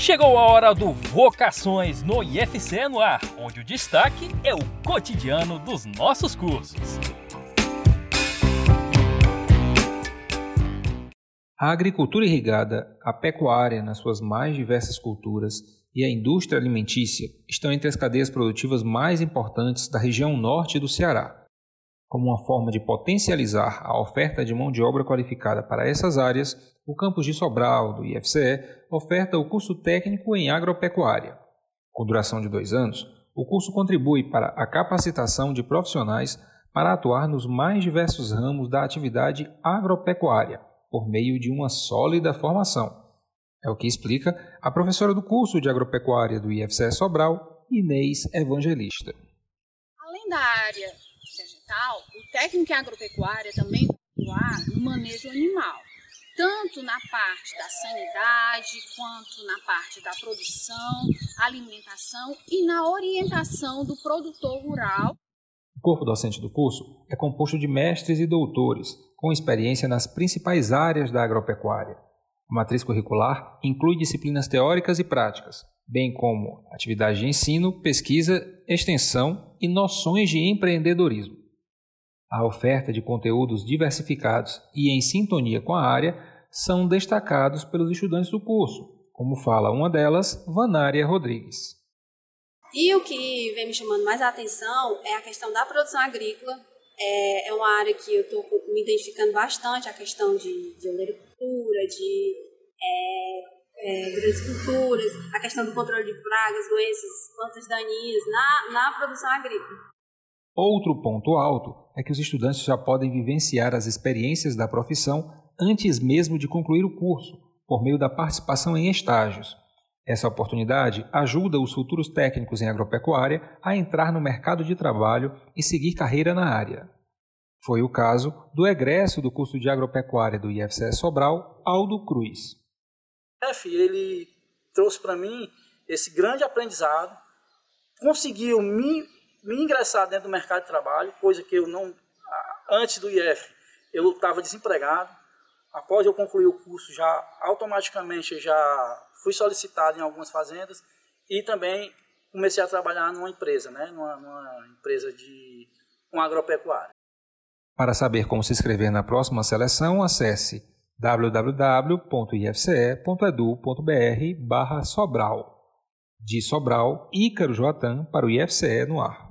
Chegou a hora do Vocações no IFCE no ar, onde o destaque é o cotidiano dos nossos cursos. A agricultura irrigada, a pecuária nas suas mais diversas culturas e a indústria alimentícia estão entre as cadeias produtivas mais importantes da região norte do Ceará. Como uma forma de potencializar a oferta de mão de obra qualificada para essas áreas, o campus de Sobral, do IFCE, oferta o curso técnico em agropecuária. Com duração de dois anos, o curso contribui para a capacitação de profissionais para atuar nos mais diversos ramos da atividade agropecuária, por meio de uma sólida formação. É o que explica a professora do curso de agropecuária do IFCE Sobral, Inês Evangelista. Da área vegetal, o técnico em agropecuária também atuar no manejo animal, tanto na parte da sanidade, quanto na parte da produção, alimentação e na orientação do produtor rural. O corpo docente do curso é composto de mestres e doutores, com experiência nas principais áreas da agropecuária. A matriz curricular inclui disciplinas teóricas e práticas, bem como atividades de ensino, pesquisa, extensão e noções de empreendedorismo. A oferta de conteúdos diversificados e em sintonia com a área são destacados pelos estudantes do curso, como fala uma delas, Vanária Rodrigues. E o que vem me chamando mais a atenção é a questão da produção agrícola. É, é uma área que eu estou me identificando bastante, a questão de, de de é, é, grandes culturas, a questão do controle de pragas, doenças, plantas daninhas na, na produção agrícola. Outro ponto alto é que os estudantes já podem vivenciar as experiências da profissão antes mesmo de concluir o curso, por meio da participação em estágios. Essa oportunidade ajuda os futuros técnicos em agropecuária a entrar no mercado de trabalho e seguir carreira na área. Foi o caso do egresso do curso de agropecuária do IFCE Sobral, Aldo Cruz. Ele trouxe para mim esse grande aprendizado, conseguiu me me ingressar dentro do mercado de trabalho, coisa que eu não, antes do IF, eu estava desempregado. Após eu concluir o curso, já automaticamente já fui solicitado em algumas fazendas e também comecei a trabalhar numa empresa, né, numa, numa empresa de um agropecuário. Para saber como se inscrever na próxima seleção, acesse www.ifce.edu.br barra Sobral. De Sobral, Ícaro Joatan para o IFCE no ar.